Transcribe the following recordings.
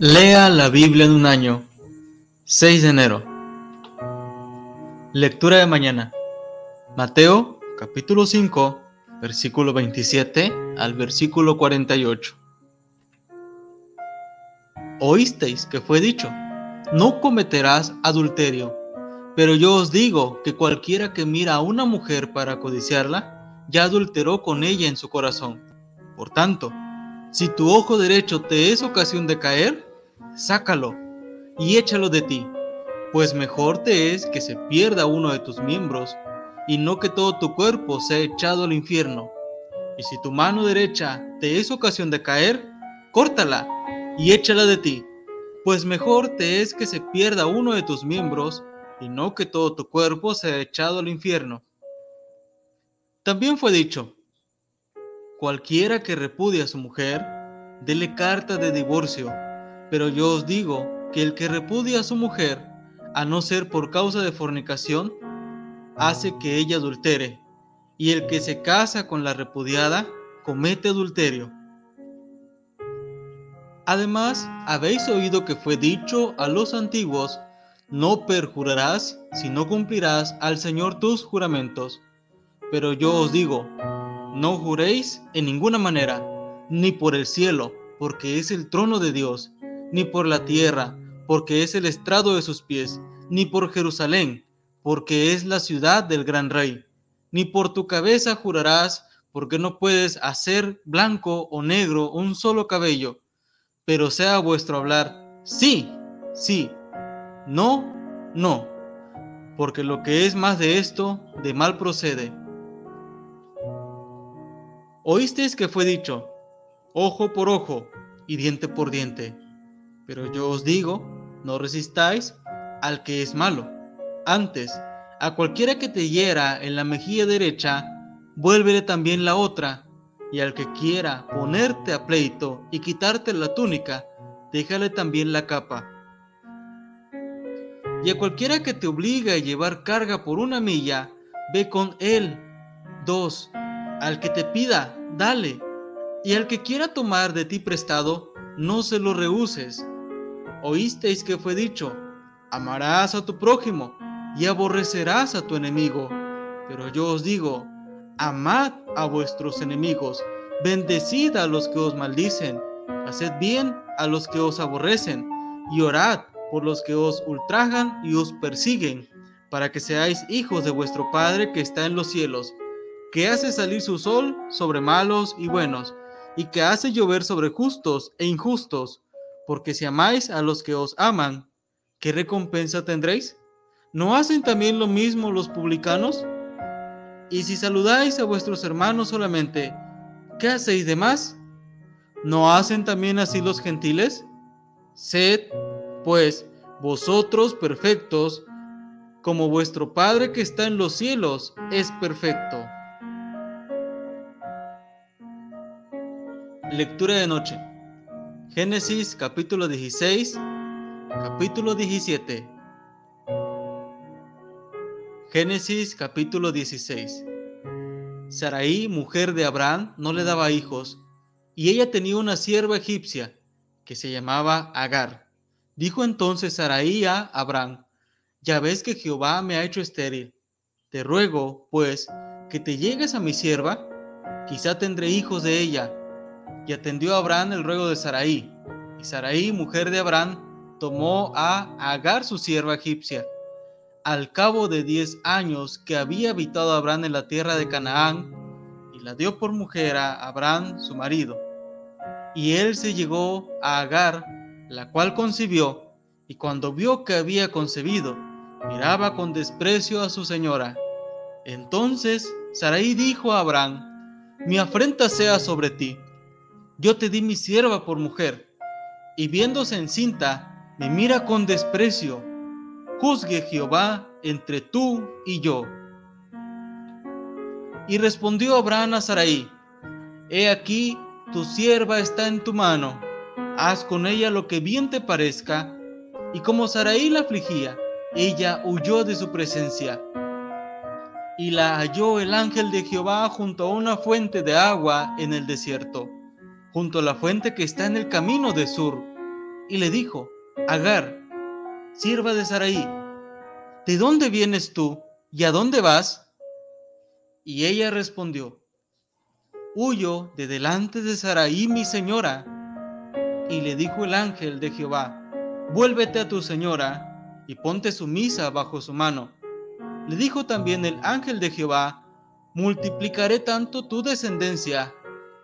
Lea la Biblia en un año. 6 de enero. Lectura de mañana. Mateo capítulo 5, versículo 27 al versículo 48. Oísteis que fue dicho, no cometerás adulterio, pero yo os digo que cualquiera que mira a una mujer para codiciarla, ya adulteró con ella en su corazón. Por tanto, si tu ojo derecho te es ocasión de caer, sácalo y échalo de ti, pues mejor te es que se pierda uno de tus miembros y no que todo tu cuerpo sea echado al infierno. Y si tu mano derecha te es ocasión de caer, córtala y échala de ti, pues mejor te es que se pierda uno de tus miembros y no que todo tu cuerpo sea echado al infierno. También fue dicho, Cualquiera que repudie a su mujer, dele carta de divorcio, pero yo os digo que el que repudia a su mujer, a no ser por causa de fornicación, hace que ella adultere, y el que se casa con la repudiada, comete adulterio. Además, habéis oído que fue dicho a los antiguos, no perjurarás si no cumplirás al Señor tus juramentos. Pero yo os digo, no juréis en ninguna manera, ni por el cielo, porque es el trono de Dios, ni por la tierra, porque es el estrado de sus pies, ni por Jerusalén, porque es la ciudad del gran rey. Ni por tu cabeza jurarás, porque no puedes hacer blanco o negro un solo cabello, pero sea vuestro hablar, sí, sí, no, no, porque lo que es más de esto, de mal procede. Oísteis que fue dicho, ojo por ojo y diente por diente. Pero yo os digo, no resistáis al que es malo. Antes, a cualquiera que te hiera en la mejilla derecha, vuélvele también la otra, y al que quiera ponerte a pleito y quitarte la túnica, déjale también la capa. Y a cualquiera que te obligue a llevar carga por una milla, ve con él. Dos, al que te pida, dale, y al que quiera tomar de ti prestado, no se lo rehuses. Oísteis que fue dicho, amarás a tu prójimo y aborrecerás a tu enemigo. Pero yo os digo, amad a vuestros enemigos, bendecid a los que os maldicen, haced bien a los que os aborrecen, y orad por los que os ultrajan y os persiguen, para que seáis hijos de vuestro Padre que está en los cielos que hace salir su sol sobre malos y buenos, y que hace llover sobre justos e injustos, porque si amáis a los que os aman, ¿qué recompensa tendréis? ¿No hacen también lo mismo los publicanos? Y si saludáis a vuestros hermanos solamente, ¿qué hacéis de más? ¿No hacen también así los gentiles? Sed, pues, vosotros perfectos, como vuestro Padre que está en los cielos es perfecto. Lectura de noche. Génesis capítulo 16, capítulo 17. Génesis capítulo 16. Saraí, mujer de Abraham, no le daba hijos, y ella tenía una sierva egipcia que se llamaba Agar. Dijo entonces Saraí a Abraham, ya ves que Jehová me ha hecho estéril. Te ruego, pues, que te llegues a mi sierva, quizá tendré hijos de ella y atendió Abraham el ruego de Saraí. Y Saraí, mujer de Abraham, tomó a Agar su sierva egipcia. Al cabo de diez años que había habitado Abraham en la tierra de Canaán, y la dio por mujer a Abraham su marido. Y él se llegó a Agar, la cual concibió, y cuando vio que había concebido, miraba con desprecio a su señora. Entonces Saraí dijo a Abraham, mi afrenta sea sobre ti yo te di mi sierva por mujer, y viéndose encinta, me mira con desprecio. Juzgue Jehová entre tú y yo. Y respondió Abraham a Sarai, He aquí, tu sierva está en tu mano, haz con ella lo que bien te parezca. Y como Sarai la afligía, ella huyó de su presencia. Y la halló el ángel de Jehová junto a una fuente de agua en el desierto junto a la fuente que está en el camino de sur. y le dijo, Agar, sierva de Saraí, ¿de dónde vienes tú y a dónde vas? Y ella respondió, Huyo de delante de Saraí mi señora. Y le dijo el ángel de Jehová, Vuélvete a tu señora y ponte sumisa bajo su mano. Le dijo también el ángel de Jehová, Multiplicaré tanto tu descendencia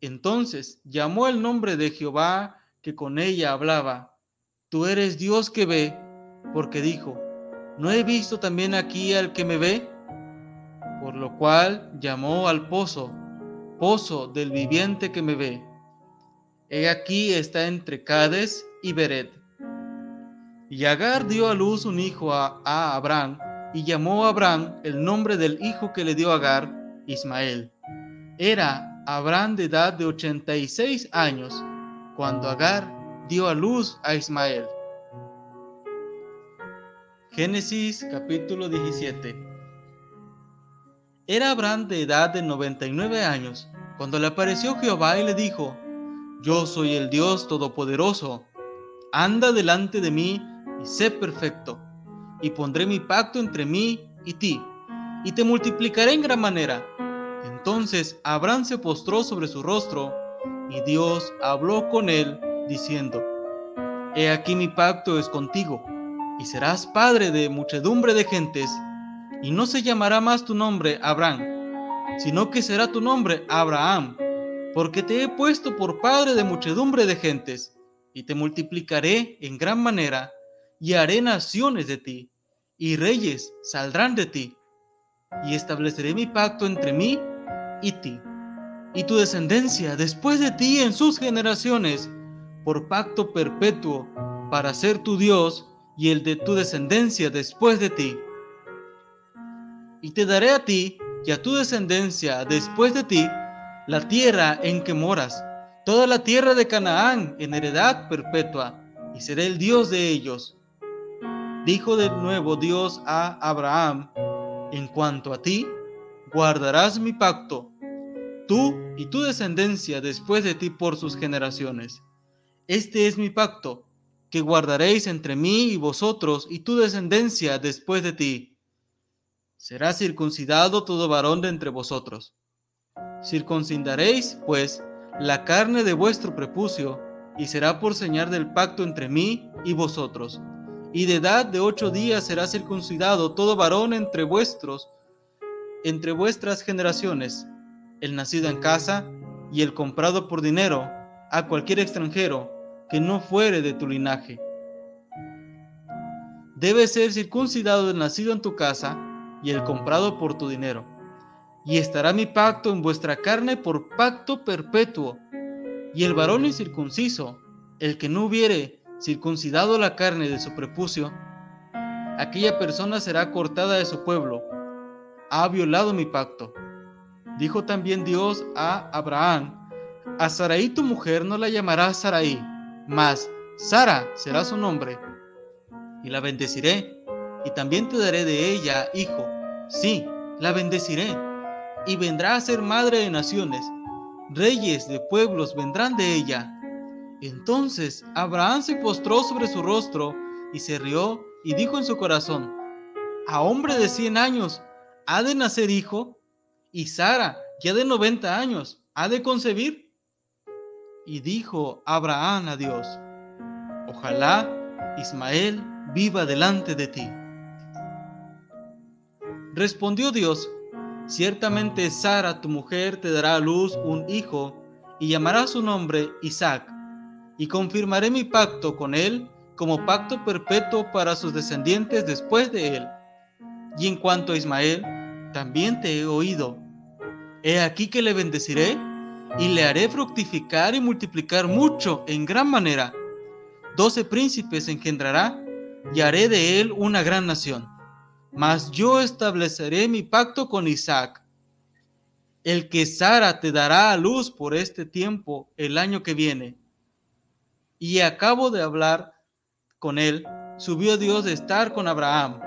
Entonces llamó el nombre de Jehová que con ella hablaba. Tú eres Dios que ve porque dijo, ¿no he visto también aquí al que me ve? Por lo cual llamó al pozo, pozo del viviente que me ve. He aquí está entre Cades y Beret. Y Agar dio a luz un hijo a, a Abraham, y llamó a Abraham el nombre del hijo que le dio Agar, Ismael. Era Abraham de edad de 86 años, cuando Agar dio a luz a Ismael. Génesis capítulo 17 Era Abraham de edad de 99 años cuando le apareció Jehová y le dijo, Yo soy el Dios Todopoderoso, anda delante de mí y sé perfecto, y pondré mi pacto entre mí y ti, y te multiplicaré en gran manera. Entonces Abraham se postró sobre su rostro, y Dios habló con él, diciendo, He aquí mi pacto es contigo y serás padre de muchedumbre de gentes, y no se llamará más tu nombre Abraham, sino que será tu nombre Abraham, porque te he puesto por padre de muchedumbre de gentes, y te multiplicaré en gran manera, y haré naciones de ti, y reyes saldrán de ti, y estableceré mi pacto entre mí y tu descendencia después de ti en sus generaciones, por pacto perpetuo, para ser tu Dios y el de tu descendencia después de ti. Y te daré a ti y a tu descendencia después de ti la tierra en que moras, toda la tierra de Canaán en heredad perpetua, y seré el Dios de ellos. Dijo de nuevo Dios a Abraham, en cuanto a ti, guardarás mi pacto, tú y tu descendencia después de ti por sus generaciones. Este es mi pacto que guardaréis entre mí y vosotros y tu descendencia después de ti. Será circuncidado todo varón de entre vosotros. Circuncidaréis, pues, la carne de vuestro prepucio, y será por señal del pacto entre mí y vosotros. Y de edad de ocho días será circuncidado todo varón entre vuestros, entre vuestras generaciones, el nacido en casa y el comprado por dinero a cualquier extranjero que no fuere de tu linaje. Debe ser circuncidado el nacido en tu casa y el comprado por tu dinero. Y estará mi pacto en vuestra carne por pacto perpetuo. Y el varón incircunciso, el que no hubiere circuncidado la carne de su prepucio, aquella persona será cortada de su pueblo. Ha violado mi pacto. Dijo también Dios a Abraham, a Sarai tu mujer no la llamarás Sarai, mas Sara será su nombre, y la bendeciré, y también te daré de ella hijo. Sí, la bendeciré, y vendrá a ser madre de naciones. Reyes de pueblos vendrán de ella. Entonces Abraham se postró sobre su rostro y se rió y dijo en su corazón, a hombre de cien años, ¿ha de nacer hijo? Y Sara, ya de noventa años, ¿ha de concebir? Y dijo Abraham a Dios, ojalá Ismael viva delante de ti. Respondió Dios, ciertamente Sara, tu mujer, te dará a luz un hijo, y llamará su nombre Isaac, y confirmaré mi pacto con él como pacto perpetuo para sus descendientes después de él. Y en cuanto a Ismael, también te he oído. He aquí que le bendeciré y le haré fructificar y multiplicar mucho en gran manera. Doce príncipes engendrará, y haré de él una gran nación. Mas yo estableceré mi pacto con Isaac, el que Sara te dará a luz por este tiempo el año que viene. Y acabo de hablar con él, subió Dios de estar con Abraham.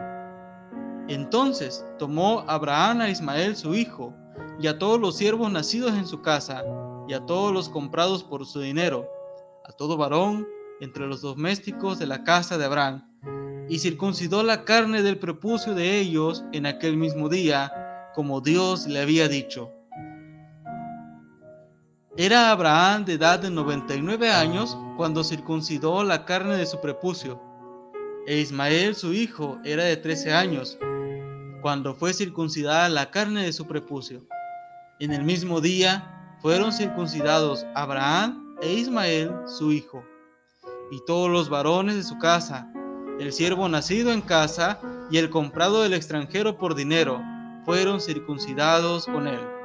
Entonces tomó Abraham a Ismael su hijo, y a todos los siervos nacidos en su casa, y a todos los comprados por su dinero, a todo varón entre los domésticos de la casa de Abraham, y circuncidó la carne del prepucio de ellos en aquel mismo día, como Dios le había dicho. Era Abraham de edad de 99 años cuando circuncidó la carne de su prepucio, e Ismael su hijo era de 13 años cuando fue circuncidada la carne de su prepucio. En el mismo día fueron circuncidados Abraham e Ismael su hijo, y todos los varones de su casa, el siervo nacido en casa y el comprado del extranjero por dinero, fueron circuncidados con él.